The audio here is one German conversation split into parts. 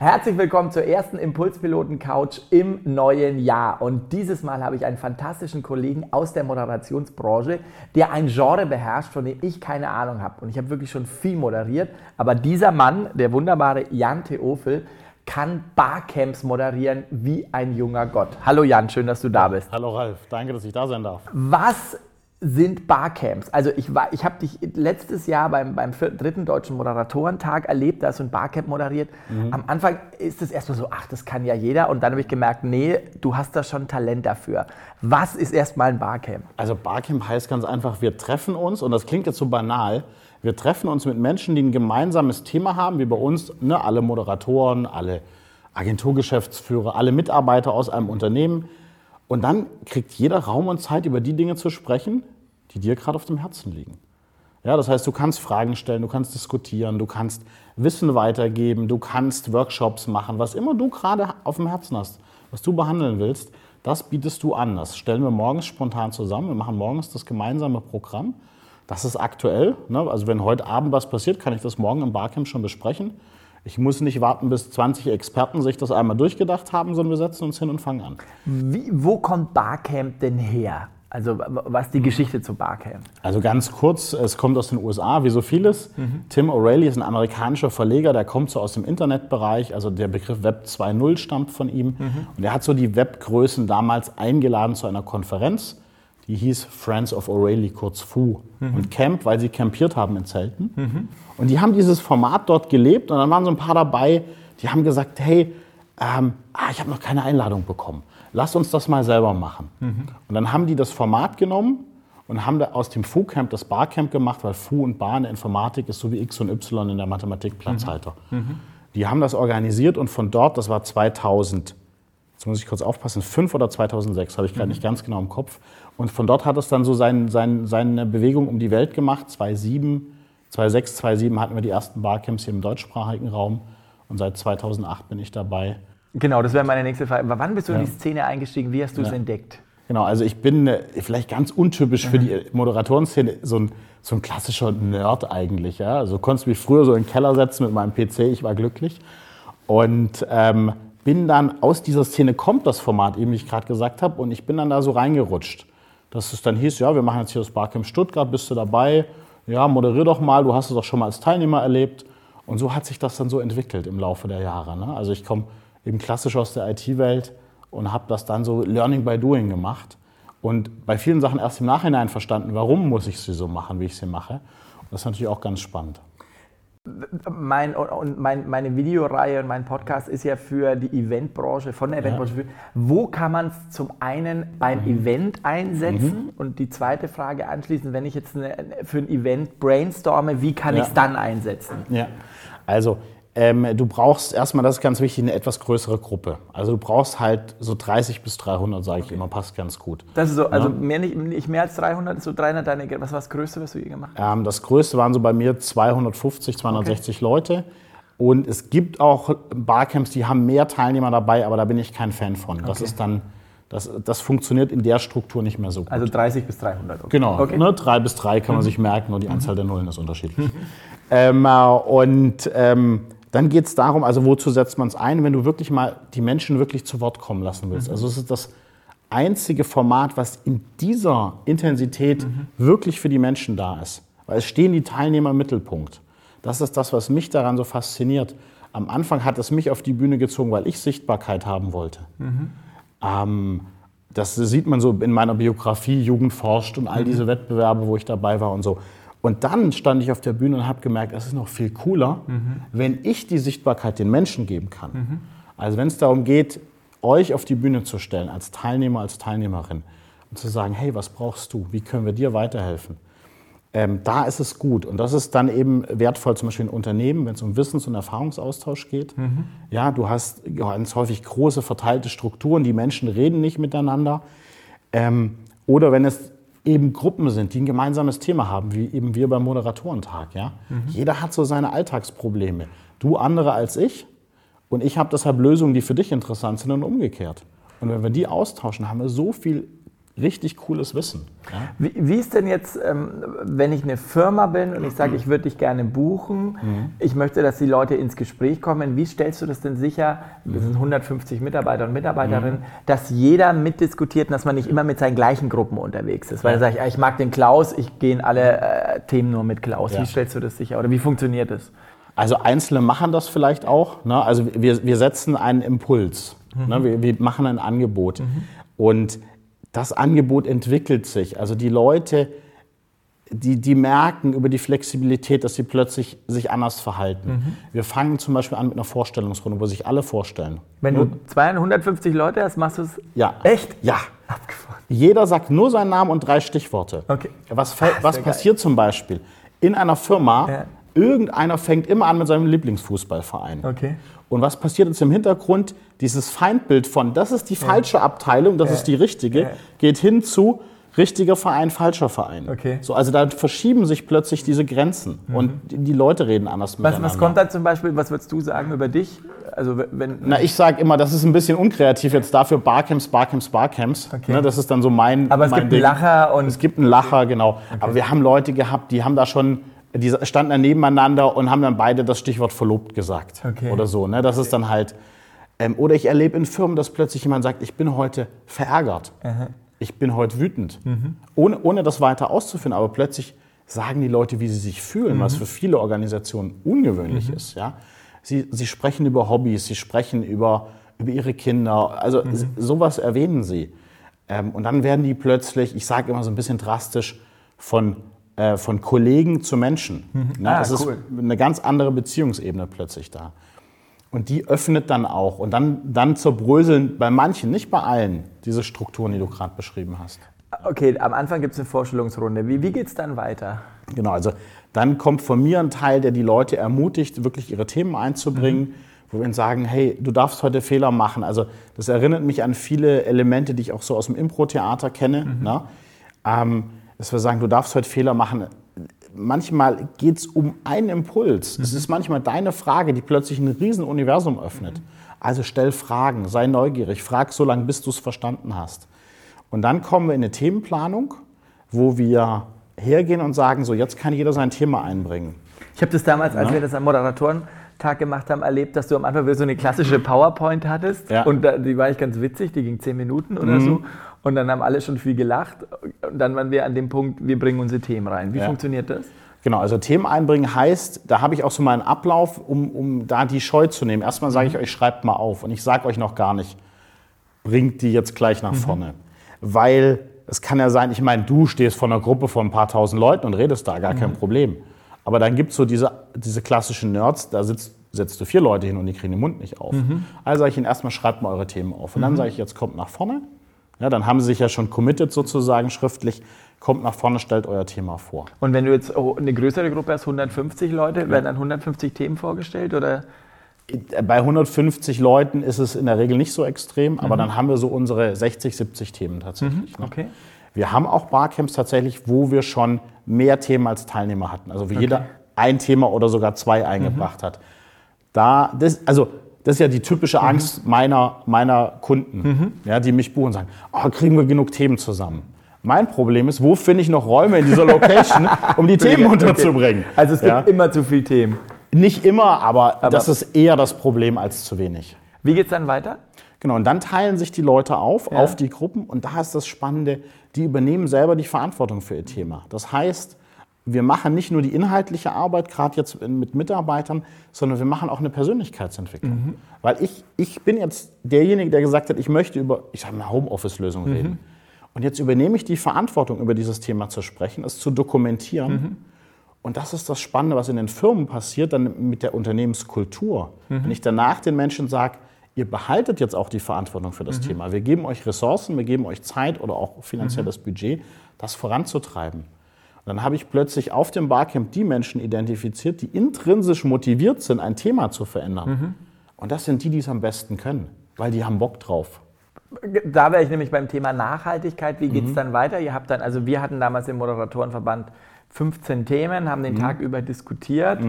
Herzlich willkommen zur ersten Impulspiloten Couch im neuen Jahr. Und dieses Mal habe ich einen fantastischen Kollegen aus der Moderationsbranche, der ein Genre beherrscht, von dem ich keine Ahnung habe. Und ich habe wirklich schon viel moderiert. Aber dieser Mann, der wunderbare Jan Theofel, kann Barcamps moderieren wie ein junger Gott. Hallo Jan, schön, dass du da bist. Hallo Ralf, danke, dass ich da sein darf. Was sind Barcamps. Also ich, war, ich habe dich letztes Jahr beim, beim dritten deutschen Moderatorentag erlebt, da hast du ein Barcamp moderiert. Mhm. Am Anfang ist es erstmal so, ach, das kann ja jeder. Und dann habe ich gemerkt, nee, du hast da schon Talent dafür. Was ist erstmal ein Barcamp? Also Barcamp heißt ganz einfach, wir treffen uns, und das klingt jetzt so banal, wir treffen uns mit Menschen, die ein gemeinsames Thema haben, wie bei uns, ne, alle Moderatoren, alle Agenturgeschäftsführer, alle Mitarbeiter aus einem Unternehmen und dann kriegt jeder Raum und Zeit, über die Dinge zu sprechen, die dir gerade auf dem Herzen liegen. Ja, das heißt, du kannst Fragen stellen, du kannst diskutieren, du kannst Wissen weitergeben, du kannst Workshops machen, was immer du gerade auf dem Herzen hast, was du behandeln willst, das bietest du an. Das stellen wir morgens spontan zusammen. Wir machen morgens das gemeinsame Programm. Das ist aktuell. Ne? Also wenn heute Abend was passiert, kann ich das morgen im Barcamp schon besprechen. Ich muss nicht warten, bis 20 Experten sich das einmal durchgedacht haben, sondern wir setzen uns hin und fangen an. Wie, wo kommt Barcamp denn her? Also was die Geschichte zu Barcamp? Also ganz kurz, es kommt aus den USA, wie so vieles. Mhm. Tim O'Reilly ist ein amerikanischer Verleger, der kommt so aus dem Internetbereich. Also der Begriff Web 2.0 stammt von ihm. Mhm. Und er hat so die Webgrößen damals eingeladen zu einer Konferenz die hieß Friends of O'Reilly, kurz FU. Mhm. Und Camp, weil sie campiert haben in Zelten. Mhm. Und die haben dieses Format dort gelebt und dann waren so ein paar dabei, die haben gesagt, hey, ähm, ah, ich habe noch keine Einladung bekommen. Lass uns das mal selber machen. Mhm. Und dann haben die das Format genommen und haben da aus dem FU-Camp das Barcamp gemacht, weil FU und Bar in der Informatik ist so wie X und Y in der Mathematik Platzhalter. Mhm. Mhm. Die haben das organisiert und von dort, das war 2000, jetzt muss ich kurz aufpassen, 5 oder 2006, habe ich gerade mhm. nicht ganz genau im Kopf. Und von dort hat es dann so sein, sein, seine Bewegung um die Welt gemacht. 2007, 2006, 2007 hatten wir die ersten Barcamps hier im deutschsprachigen Raum. Und seit 2008 bin ich dabei. Genau, das wäre meine nächste Frage. Wann bist du ja. in die Szene eingestiegen? Wie hast du es ja. entdeckt? Genau, also ich bin äh, vielleicht ganz untypisch mhm. für die Moderatorenszene so ein, so ein klassischer Nerd eigentlich. Ja? Also konntest mich früher so in den Keller setzen mit meinem PC, ich war glücklich. Und ähm, bin dann aus dieser Szene kommt das Format, eben wie ich gerade gesagt habe, und ich bin dann da so reingerutscht dass es dann hieß, ja, wir machen jetzt hier das Barcamp Stuttgart, bist du dabei? Ja, moderier doch mal, du hast es doch schon mal als Teilnehmer erlebt. Und so hat sich das dann so entwickelt im Laufe der Jahre. Ne? Also ich komme eben klassisch aus der IT-Welt und habe das dann so Learning by Doing gemacht. Und bei vielen Sachen erst im Nachhinein verstanden, warum muss ich sie so machen, wie ich sie mache. Und das ist natürlich auch ganz spannend mein, und mein, meine Videoreihe und mein Podcast ist ja für die Eventbranche, von der Eventbranche. Ja. Wo kann man es zum einen beim mhm. Event einsetzen? Mhm. Und die zweite Frage anschließend, wenn ich jetzt eine, für ein Event brainstorme, wie kann ja. ich es dann einsetzen? Ja, also ähm, du brauchst erstmal, das ist ganz wichtig, eine etwas größere Gruppe. Also du brauchst halt so 30 bis 300, sage ich okay. immer, passt ganz gut. Das ist so, also ja? mehr, nicht, nicht, mehr als 300, so 300 deine, was war das Größte, was du je gemacht hast? Ähm, das Größte waren so bei mir 250, 260 okay. Leute. Und es gibt auch Barcamps, die haben mehr Teilnehmer dabei, aber da bin ich kein Fan von. Das okay. ist dann, das, das funktioniert in der Struktur nicht mehr so gut. Also 30 bis 300. Okay. Genau, okay. Ne, 3 bis 3 kann man mhm. sich merken und die Anzahl der Nullen ist unterschiedlich. ähm, äh, und ähm, dann geht es darum, also wozu setzt man es ein, wenn du wirklich mal die Menschen wirklich zu Wort kommen lassen willst. Mhm. Also es ist das einzige Format, was in dieser Intensität mhm. wirklich für die Menschen da ist. Weil es stehen die Teilnehmer im Mittelpunkt. Das ist das, was mich daran so fasziniert. Am Anfang hat es mich auf die Bühne gezogen, weil ich Sichtbarkeit haben wollte. Mhm. Ähm, das sieht man so in meiner Biografie, Jugend forscht und all mhm. diese Wettbewerbe, wo ich dabei war und so. Und dann stand ich auf der Bühne und habe gemerkt, es ist noch viel cooler, mhm. wenn ich die Sichtbarkeit den Menschen geben kann. Mhm. Also wenn es darum geht, euch auf die Bühne zu stellen, als Teilnehmer, als Teilnehmerin, und zu sagen, hey, was brauchst du? Wie können wir dir weiterhelfen? Ähm, da ist es gut. Und das ist dann eben wertvoll, zum Beispiel in Unternehmen, wenn es um Wissens- und Erfahrungsaustausch geht. Mhm. Ja, du hast ganz häufig große verteilte Strukturen, die Menschen reden nicht miteinander. Ähm, oder wenn es eben Gruppen sind, die ein gemeinsames Thema haben, wie eben wir beim Moderatorentag. Ja? Jeder hat so seine Alltagsprobleme. Du andere als ich und ich habe deshalb Lösungen, die für dich interessant sind und umgekehrt. Und wenn wir die austauschen, haben wir so viel richtig cooles Wissen. Ja? Wie, wie, ist denn jetzt, ähm, wenn ich eine Firma bin und ich sage, ich würde dich gerne buchen, mhm. ich möchte, dass die Leute ins Gespräch kommen, wie stellst du das denn sicher, wir sind 150 Mitarbeiter und Mitarbeiterinnen, mhm. dass jeder mitdiskutiert und dass man nicht immer mit seinen gleichen Gruppen unterwegs ist? Weil ja. dann sage ich, ich mag den Klaus, ich gehe in alle äh, Themen nur mit Klaus. Ja. Wie stellst du das sicher oder wie funktioniert das? Also Einzelne machen das vielleicht auch. Ne? Also wir, wir setzen einen Impuls. Ne? Mhm. Ne? Wir, wir, machen ein Angebot. Mhm. Und das Angebot entwickelt sich. Also die Leute, die, die merken über die Flexibilität, dass sie plötzlich sich anders verhalten. Mhm. Wir fangen zum Beispiel an mit einer Vorstellungsrunde, wo sich alle vorstellen. Wenn du 250 Leute hast, machst du es ja. echt? Ja. Abgefahren. Jeder sagt nur seinen Namen und drei Stichworte. Okay. Was, was passiert geil. zum Beispiel? In einer Firma, ja. irgendeiner fängt immer an mit seinem Lieblingsfußballverein. Okay. Und was passiert jetzt im Hintergrund? Dieses Feindbild von, das ist die falsche Abteilung, das ist die richtige, geht hin zu richtiger Verein, falscher Verein. Okay. So, also da verschieben sich plötzlich diese Grenzen mhm. und die, Leute reden anders was, miteinander. Was kommt da zum Beispiel, was würdest du sagen über dich? Also wenn, Na, ich sage immer, das ist ein bisschen unkreativ jetzt dafür, Barcamps, Barcamps, Barcamps. Okay. Ne, das ist dann so mein Aber es mein gibt Ding. einen Lacher und... Es gibt einen Lacher, genau. Okay. Aber wir haben Leute gehabt, die haben da schon die standen dann nebeneinander und haben dann beide das Stichwort verlobt gesagt. Okay. Oder so. Ne? Das ist dann halt. Ähm, oder ich erlebe in Firmen, dass plötzlich jemand sagt, ich bin heute verärgert. Aha. Ich bin heute wütend. Mhm. Ohne, ohne das weiter auszuführen. Aber plötzlich sagen die Leute, wie sie sich fühlen, mhm. was für viele Organisationen ungewöhnlich mhm. ist. Ja? Sie, sie sprechen über Hobbys, sie sprechen über, über ihre Kinder. Also mhm. sowas erwähnen sie. Ähm, und dann werden die plötzlich, ich sage immer so ein bisschen drastisch, von äh, von Kollegen zu Menschen. Mhm. Na, ah, es cool. ist eine ganz andere Beziehungsebene plötzlich da. Und die öffnet dann auch. Und dann, dann zerbröseln bei manchen, nicht bei allen, diese Strukturen, die du gerade beschrieben hast. Okay, am Anfang gibt es eine Vorstellungsrunde. Wie, wie geht es dann weiter? Genau, also dann kommt von mir ein Teil, der die Leute ermutigt, wirklich ihre Themen einzubringen. Mhm wo wir ihnen sagen, hey, du darfst heute Fehler machen. Also das erinnert mich an viele Elemente, die ich auch so aus dem Impro-Theater kenne. Mhm. Ne? Ähm, dass wir sagen, du darfst heute Fehler machen. Manchmal geht es um einen Impuls. Mhm. Es ist manchmal deine Frage, die plötzlich ein Riesenuniversum öffnet. Mhm. Also stell Fragen, sei neugierig, frag so lange, bis du es verstanden hast. Und dann kommen wir in eine Themenplanung, wo wir hergehen und sagen, so jetzt kann jeder sein Thema einbringen. Ich habe das damals, als ja. wir das am Moderatorentag gemacht haben, erlebt, dass du am Anfang so eine klassische PowerPoint hattest. Ja. Und die war ich ganz witzig, die ging zehn Minuten oder mhm. so. Und dann haben alle schon viel gelacht. Und dann waren wir an dem Punkt, wir bringen unsere Themen rein. Wie ja. funktioniert das? Genau, also Themen einbringen heißt, da habe ich auch so meinen Ablauf, um, um da die Scheu zu nehmen. Erstmal sage ich mhm. euch, schreibt mal auf. Und ich sage euch noch gar nicht, bringt die jetzt gleich nach mhm. vorne. Weil es kann ja sein, ich meine, du stehst vor einer Gruppe von ein paar tausend Leuten und redest da, gar mhm. kein Problem. Aber dann gibt es so diese, diese klassischen Nerds, da sitzt, setzt du vier Leute hin und die kriegen den Mund nicht auf. Mhm. Also sage ich ihnen erstmal, schreibt mal eure Themen auf. Und dann mhm. sage ich, jetzt kommt nach vorne. Ja, dann haben Sie sich ja schon committed sozusagen schriftlich. Kommt nach vorne, stellt euer Thema vor. Und wenn du jetzt eine größere Gruppe hast, 150 Leute, werden dann 150 Themen vorgestellt oder? Bei 150 Leuten ist es in der Regel nicht so extrem, mhm. aber dann haben wir so unsere 60, 70 Themen tatsächlich. Mhm. Okay. Ne? Wir haben auch Barcamps tatsächlich, wo wir schon mehr Themen als Teilnehmer hatten. Also wie okay. jeder ein Thema oder sogar zwei eingebracht mhm. hat. Da, das, also das ist ja die typische mhm. Angst mhm. meiner, meiner Kunden, mhm. ja, die mich buchen und sagen, oh, kriegen wir genug Themen zusammen. Mein Problem ist, wo finde ich noch Räume in dieser Location, um die Themen unterzubringen? Also es gibt ja? immer zu viele Themen. Nicht immer, aber, aber, das ist eher das Problem als zu wenig. Wie geht es dann weiter? Genau, und dann teilen sich die Leute auf, ja. auf die Gruppen und da ist das Spannende, die übernehmen selber die Verantwortung für ihr Thema. Das heißt, wir machen nicht nur die inhaltliche Arbeit, gerade jetzt mit Mitarbeitern, sondern wir machen auch eine Persönlichkeitsentwicklung. Mhm. Weil ich, ich bin jetzt derjenige, der gesagt hat, ich möchte über, ich sage mal, Homeoffice-Lösung mhm. reden. Und jetzt übernehme ich die Verantwortung, über dieses Thema zu sprechen, es zu dokumentieren. Mhm. Und das ist das Spannende, was in den Firmen passiert, dann mit der Unternehmenskultur. Mhm. Wenn ich danach den Menschen sage, ihr behaltet jetzt auch die Verantwortung für das mhm. Thema. Wir geben euch Ressourcen, wir geben euch Zeit oder auch finanzielles mhm. Budget, das voranzutreiben dann habe ich plötzlich auf dem Barcamp die Menschen identifiziert, die intrinsisch motiviert sind, ein Thema zu verändern. Mhm. Und das sind die, die es am besten können, weil die haben Bock drauf. Da wäre ich nämlich beim Thema Nachhaltigkeit. Wie geht es dann weiter? Ihr habt dann, also wir hatten damals im Moderatorenverband 15 Themen, haben den Tag über diskutiert.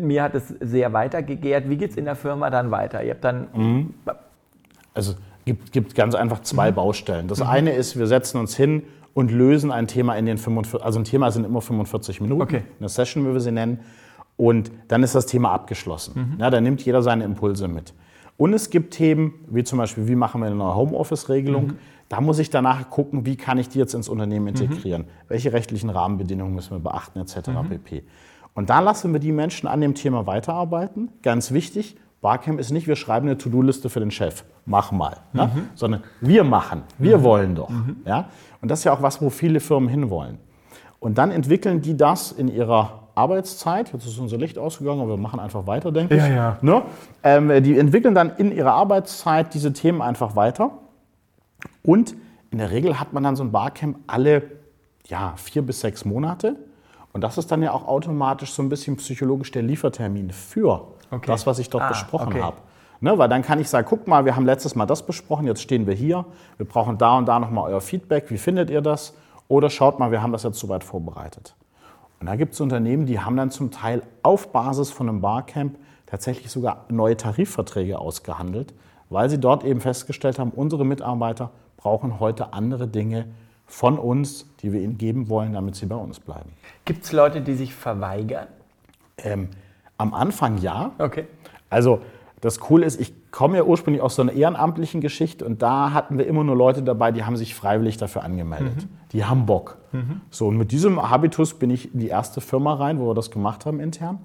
Mir hat es sehr weitergegehrt. Wie geht es in der Firma dann weiter? Ihr habt dann. Also gibt, gibt ganz einfach zwei Baustellen. Das eine ist, wir setzen uns hin und lösen ein Thema in den 45, also ein Thema sind immer 45 Minuten, Okay. eine Session, wie wir sie nennen. Und dann ist das Thema abgeschlossen. Ja, da nimmt jeder seine Impulse mit. Und es gibt Themen, wie zum Beispiel, wie machen wir eine neue Homeoffice-Regelung? Da muss ich danach gucken, wie kann ich die jetzt ins Unternehmen integrieren? Welche rechtlichen Rahmenbedingungen müssen wir beachten, etc. pp. Und da lassen wir die Menschen an dem Thema weiterarbeiten. Ganz wichtig, Barcamp ist nicht, wir schreiben eine To-Do-Liste für den Chef, mach mal, ne? sondern wir machen, wir wollen doch. Ja? Und das ist ja auch was, wo viele Firmen hinwollen. Und dann entwickeln die das in ihrer Arbeitszeit. Jetzt ist unser Licht ausgegangen, aber wir machen einfach weiter, denke ich. Ja, ja. Ne? Ähm, die entwickeln dann in ihrer Arbeitszeit diese Themen einfach weiter. Und in der Regel hat man dann so ein Barcamp alle ja, vier bis sechs Monate. Und das ist dann ja auch automatisch so ein bisschen psychologisch der Liefertermin für Okay. das, was ich dort Ah, besprochen okay. habe. Ne, weil dann kann ich sagen, guck mal, wir haben letztes Mal das besprochen, jetzt stehen wir hier, wir brauchen da und da nochmal euer Feedback, wie findet ihr das? Oder schaut mal, wir haben das jetzt soweit vorbereitet. Und da gibt es Unternehmen, die haben dann zum Teil auf Basis von einem Barcamp tatsächlich sogar neue Tarifverträge ausgehandelt, weil sie dort eben festgestellt haben, unsere Mitarbeiter brauchen heute andere Dinge von uns, die wir ihnen geben wollen, damit sie bei uns bleiben. Gibt es Leute, die sich verweigern? Ähm, am Anfang ja, Okay. also das Coole ist, ich komme ja ursprünglich aus so einer ehrenamtlichen Geschichte und da hatten wir immer nur Leute dabei, die haben sich freiwillig dafür angemeldet. Die haben Bock. So, und mit diesem Habitus bin ich in die erste Firma rein, wo wir das gemacht haben intern.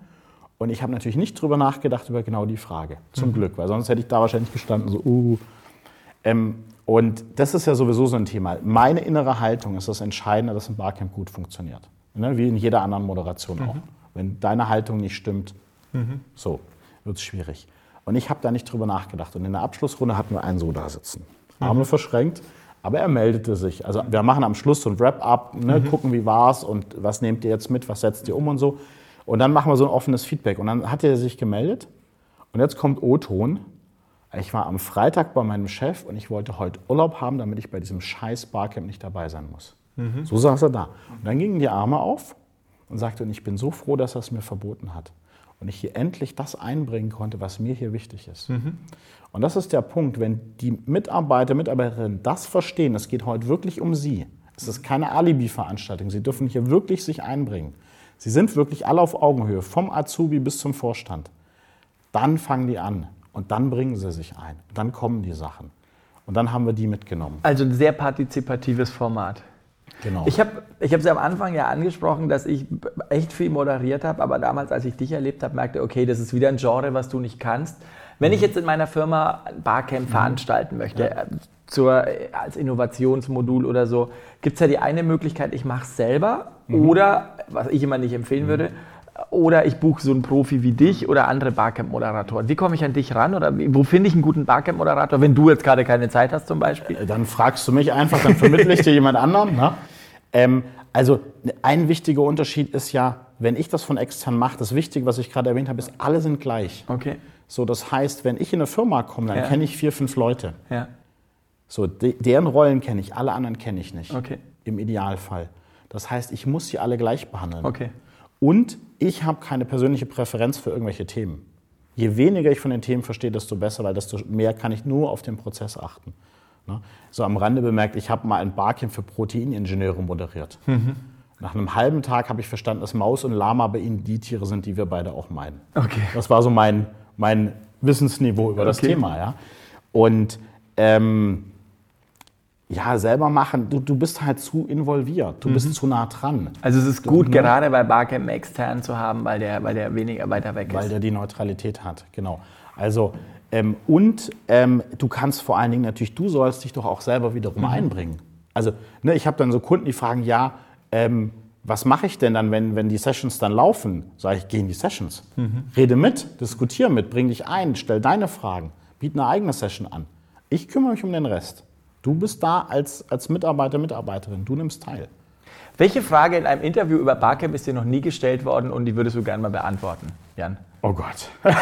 Und ich habe natürlich nicht drüber nachgedacht über genau die Frage. Zum Glück, weil sonst hätte ich da wahrscheinlich gestanden, so, uh. Ähm, und das ist ja sowieso so ein Thema. Meine innere Haltung ist das Entscheidende, dass ein Barcamp gut funktioniert. Ne? Wie in jeder anderen Moderation auch. Wenn deine Haltung nicht stimmt, so wird es schwierig. Und ich habe da nicht drüber nachgedacht. Und in der Abschlussrunde hatten wir einen so da sitzen. Arme verschränkt, aber er meldete sich. Also wir machen am Schluss so ein Wrap-up, ne, gucken, wie war's und was nehmt ihr jetzt mit, was setzt ihr um und so. Und dann machen wir so ein offenes Feedback. Und dann hat er sich gemeldet. Und jetzt kommt O-Ton. Ich war am Freitag bei meinem Chef und ich wollte heute Urlaub haben, damit ich bei diesem scheiß Barcamp nicht dabei sein muss. So saß er da. Und dann gingen die Arme auf und sagte, und ich bin so froh, dass er es mir verboten hat. Und ich hier endlich das einbringen konnte, was mir hier wichtig ist. Und das ist der Punkt, wenn die Mitarbeiter, Mitarbeiterinnen das verstehen, es geht heute wirklich um sie. Es ist keine Alibi-Veranstaltung. Sie dürfen hier wirklich sich einbringen. Sie sind wirklich alle auf Augenhöhe, vom Azubi bis zum Vorstand. Dann fangen die an und dann bringen sie sich ein. Dann kommen die Sachen. Und dann haben wir die mitgenommen. Also ein sehr partizipatives Format. Genau. Ich habe ich es ja am Anfang ja angesprochen, dass ich echt viel moderiert habe, aber damals, als ich dich erlebt habe, merkte, okay, das ist wieder ein Genre, was du nicht kannst. Wenn ich jetzt in meiner Firma ein Barcamp veranstalten möchte, äh, zur, als Innovationsmodul oder so, gibt es ja die eine Möglichkeit, ich mache es selber oder, was ich immer nicht empfehlen würde, oder ich buche so einen Profi wie dich oder andere Barcamp-Moderatoren. Wie komme ich an dich ran oder wo finde ich einen guten Barcamp-Moderator, wenn du jetzt gerade keine Zeit hast zum Beispiel? Äh, Dann fragst du mich einfach, dann vermittle ich dir jemand anderen. Ne? Ähm, also ein wichtiger Unterschied ist ja, wenn ich das von extern mache, das Wichtige, was ich gerade erwähnt habe, ist, alle sind gleich. Okay, So, das heißt, wenn ich in eine Firma komme, dann Ja. kenne ich vier, fünf Leute. ja, So, de deren Rollen kenne ich, alle anderen kenne ich nicht. Okay. Im Idealfall. Das heißt, ich muss sie alle gleich behandeln. okay. Und ich habe keine persönliche Präferenz für irgendwelche Themen. Je weniger ich von den Themen verstehe, desto besser, weil desto mehr kann ich nur auf den Prozess achten. Ne? So am Rande bemerkt, ich habe mal ein Barcamp für Proteiningenieure moderiert. Nach einem halben Tag habe ich verstanden, dass Maus und Lama bei Ihnen die Tiere sind, die wir beide auch meinen. Okay. Das war so mein, mein Wissensniveau über das Okay. Thema. Ja? Und ähm, ja, selber machen, du, du bist halt zu involviert, du bist zu nah dran. Also es ist gut, gerade bei Barcamp extern zu haben, weil der, weil der weniger weiter weg Weil ist. der die Neutralität hat, genau. Also, ähm, und ähm, du kannst vor allen Dingen natürlich, du sollst dich doch auch selber wiederum einbringen. Also, ne, ich habe dann so Kunden, die fragen, ja, ähm, was mache ich denn dann, wenn, wenn die Sessions dann laufen? Sage ich, geh in die Sessions. Rede mit, diskutiere mit, bring dich ein, stell deine Fragen, biete eine eigene Session an. Ich kümmere mich um den Rest. Du bist da als, als Mitarbeiter, Mitarbeiterin, du nimmst teil. Welche Frage in einem Interview über Barcamp ist dir noch nie gestellt worden und die würdest du gerne mal beantworten, Jan? Oh Gott.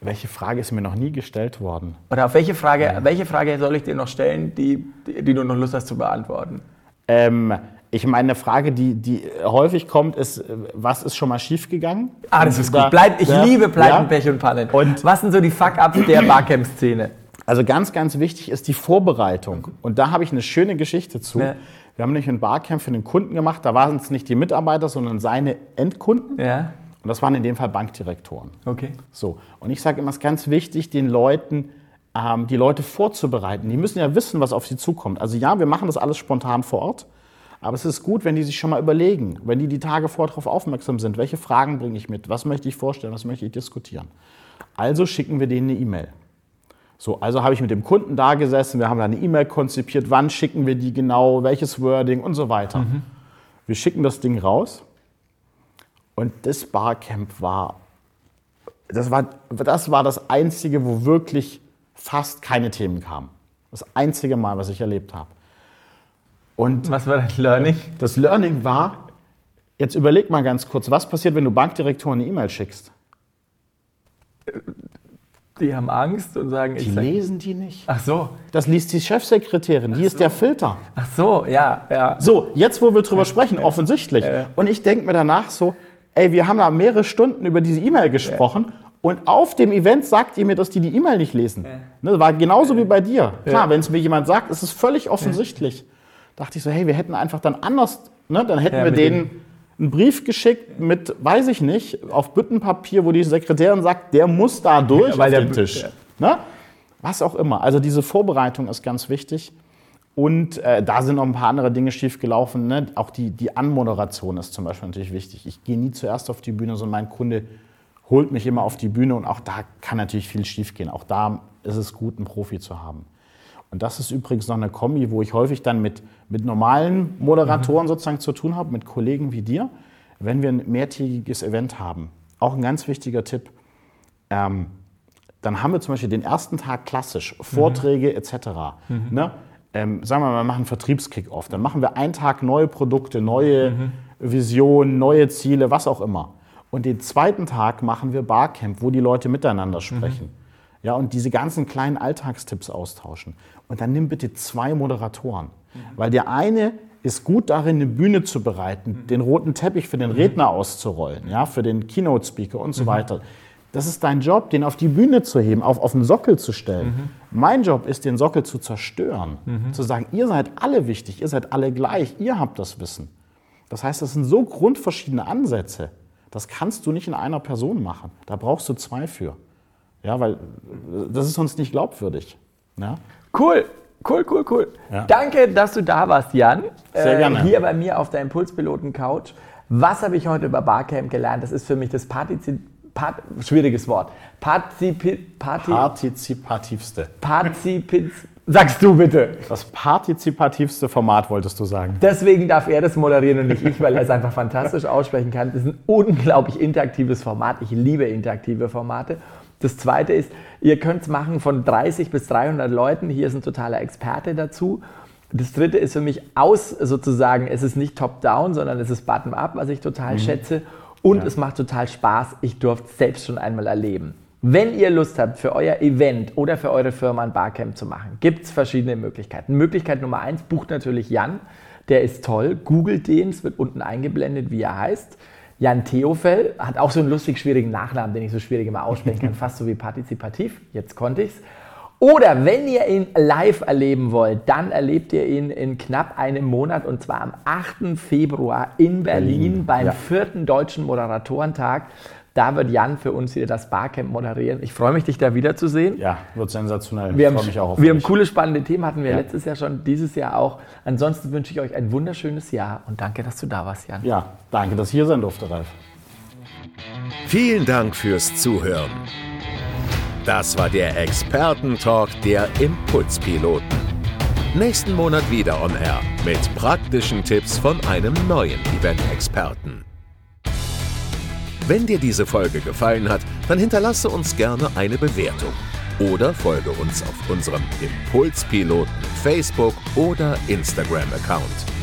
Welche Frage ist mir noch nie gestellt worden? Oder auf welche Frage, welche Frage soll ich dir noch stellen, die, die, die du noch Lust hast zu beantworten? Ähm, ich meine, eine Frage, die, die häufig kommt, ist, äh, was ist schon mal schiefgegangen? Ah, das ist Da- gut. Pleite, ich ja, liebe Pleiten, ja. Pech und Pannen. Und- was sind so die Fuck-Ups der Barcamp-Szene? Also ganz, ganz wichtig ist die Vorbereitung. Und da habe ich eine schöne Geschichte zu. Ja. Wir haben nämlich ein Barcamp für den Kunden gemacht. Da waren es nicht die Mitarbeiter, sondern seine Endkunden. Ja, Und das waren in dem Fall Bankdirektoren. okay. So. Und ich sage immer, es ist ganz wichtig, den Leuten, ähm, die Leute vorzubereiten. Die müssen ja wissen, was auf sie zukommt. Also ja, wir machen das alles spontan vor Ort. Aber es ist gut, wenn die sich schon mal überlegen, wenn die die Tage vorher darauf aufmerksam sind, welche Fragen bringe ich mit, was möchte ich vorstellen, was möchte ich diskutieren. Also schicken wir denen eine E-Mail. So, also habe ich mit dem Kunden da gesessen, wir haben da eine E-Mail konzipiert, wann schicken wir die genau, welches Wording und so weiter. Wir schicken das Ding raus und das Barcamp war das war, das war das Einzige, wo wirklich fast keine Themen kamen. Das einzige Mal, was ich erlebt habe. Und Was war das Learning? das Learning war, jetzt überleg mal ganz kurz, was passiert, wenn du Bankdirektoren eine E-Mail schickst? Die haben Angst und sagen, Die ich sag, lesen die nicht. Ach so, Das liest die Chefsekretärin, die ist der Filter. ach so, ja, ja. So, jetzt wo wir drüber sprechen, offensichtlich. Und ich denke mir danach so, ey, wir haben da mehrere Stunden über diese E-Mail gesprochen und auf dem Event sagt ihr mir, dass die die E-Mail nicht lesen. Ne, das war genauso wie bei dir. Klar, wenn es mir jemand sagt, ist es völlig offensichtlich. Dachte ich so, hey, wir hätten einfach dann anders, ne, dann hätten wir denen einen Brief geschickt mit, weiß ich nicht, auf Büttenpapier, wo die Sekretärin sagt, der muss da durch Ja, weil auf der den Tisch. Ne? Was auch immer. Also diese Vorbereitung ist ganz wichtig. Und äh, da sind noch ein paar andere Dinge schiefgelaufen. Ne? Auch die, die Anmoderation ist zum Beispiel natürlich wichtig. Ich gehe nie zuerst auf die Bühne, sondern mein Kunde holt mich immer auf die Bühne und auch da kann natürlich viel schiefgehen. Auch da ist es gut, einen Profi zu haben. Und das ist übrigens noch eine Kombi, wo ich häufig dann mit, mit normalen Moderatoren sozusagen zu tun habe, mit Kollegen wie dir, wenn wir ein mehrtägiges Event haben. Auch ein ganz wichtiger Tipp. Ähm, dann haben wir zum Beispiel den ersten Tag klassisch, Vorträge etc. Ne? Ähm, sagen wir mal, wir machen einen Vertriebskick-Off. Dann machen wir einen Tag neue Produkte, neue Visionen, neue Ziele, was auch immer. Und den zweiten Tag machen wir Barcamp, wo die Leute miteinander sprechen. Ja, und diese ganzen kleinen Alltagstipps austauschen. Und dann nimm bitte zwei Moderatoren. Weil der eine ist gut darin, eine Bühne zu bereiten, den roten Teppich für den Redner auszurollen, ja, für den Keynote-Speaker und so weiter. Das ist dein Job, den auf die Bühne zu heben, auf, auf den Sockel zu stellen. Mein Job ist, den Sockel zu zerstören. Zu sagen, ihr seid alle wichtig, ihr seid alle gleich, ihr habt das Wissen. Das heißt, das sind so grundverschiedene Ansätze. Das kannst du nicht in einer Person machen. Da brauchst du zwei für. Ja, weil äh, das ist sonst nicht glaubwürdig. Ja? Cool, cool, cool, cool. Ja. Danke, dass du da warst, Jan. Äh, Sehr gerne. Hier bei mir auf der Impulspiloten-Couch. Was habe ich heute über Barcamp gelernt? Das ist für mich das Partizip... Part, schwieriges Wort. Partizipi... Parti, Partizipativste. Partizipiz... Sagst du bitte. Das partizipativste Format wolltest du sagen. Deswegen darf er das moderieren und nicht ich, weil er es einfach fantastisch aussprechen kann. Das ist ein unglaublich interaktives Format. Ich liebe interaktive Formate. Das zweite ist, ihr könnt es machen von 30 bis 300 Leuten. Hier ist ein totaler Experte dazu. Das dritte ist für mich aus sozusagen, es ist nicht top-down, sondern es ist bottom-up, was ich total schätze. Und es macht total Spaß. Ich durfte es selbst schon einmal erleben. Wenn ihr Lust habt, für euer Event oder für eure Firma ein Barcamp zu machen, gibt es verschiedene Möglichkeiten. Möglichkeit Nummer eins, bucht natürlich Jan. Der ist toll. Googelt den, es wird unten eingeblendet, wie er heißt. Jan Theofel hat auch so einen lustig schwierigen Nachnamen, den ich so schwierig immer aussprechen kann, fast so wie partizipativ. Jetzt konnte ich's. Oder wenn ihr ihn live erleben wollt, dann erlebt ihr ihn in knapp einem Monat und zwar am 8. Februar in Berlin, Berlin, beim ja. vierten Deutschen Moderatorentag. Da wird Jan für uns wieder das Barcamp moderieren. Ich freue mich, dich da wiederzusehen. Ja, wird sensationell. Wir ich haben, freue mich auch auf wir haben coole, spannende Themen, hatten wir Ja. letztes Jahr schon, dieses Jahr auch. Ansonsten wünsche ich euch ein wunderschönes Jahr und danke, dass du da warst, Jan. Ja, danke, dass ich hier sein durfte, Ralf. Vielen Dank fürs Zuhören. Das war der Expertentalk der Impulspiloten. Nächsten Monat wieder on Air mit praktischen Tipps von einem neuen Event-Experten. Wenn dir diese Folge gefallen hat, dann hinterlasse uns gerne eine Bewertung oder folge uns auf unserem Impulspiloten Facebook oder Instagram-Account.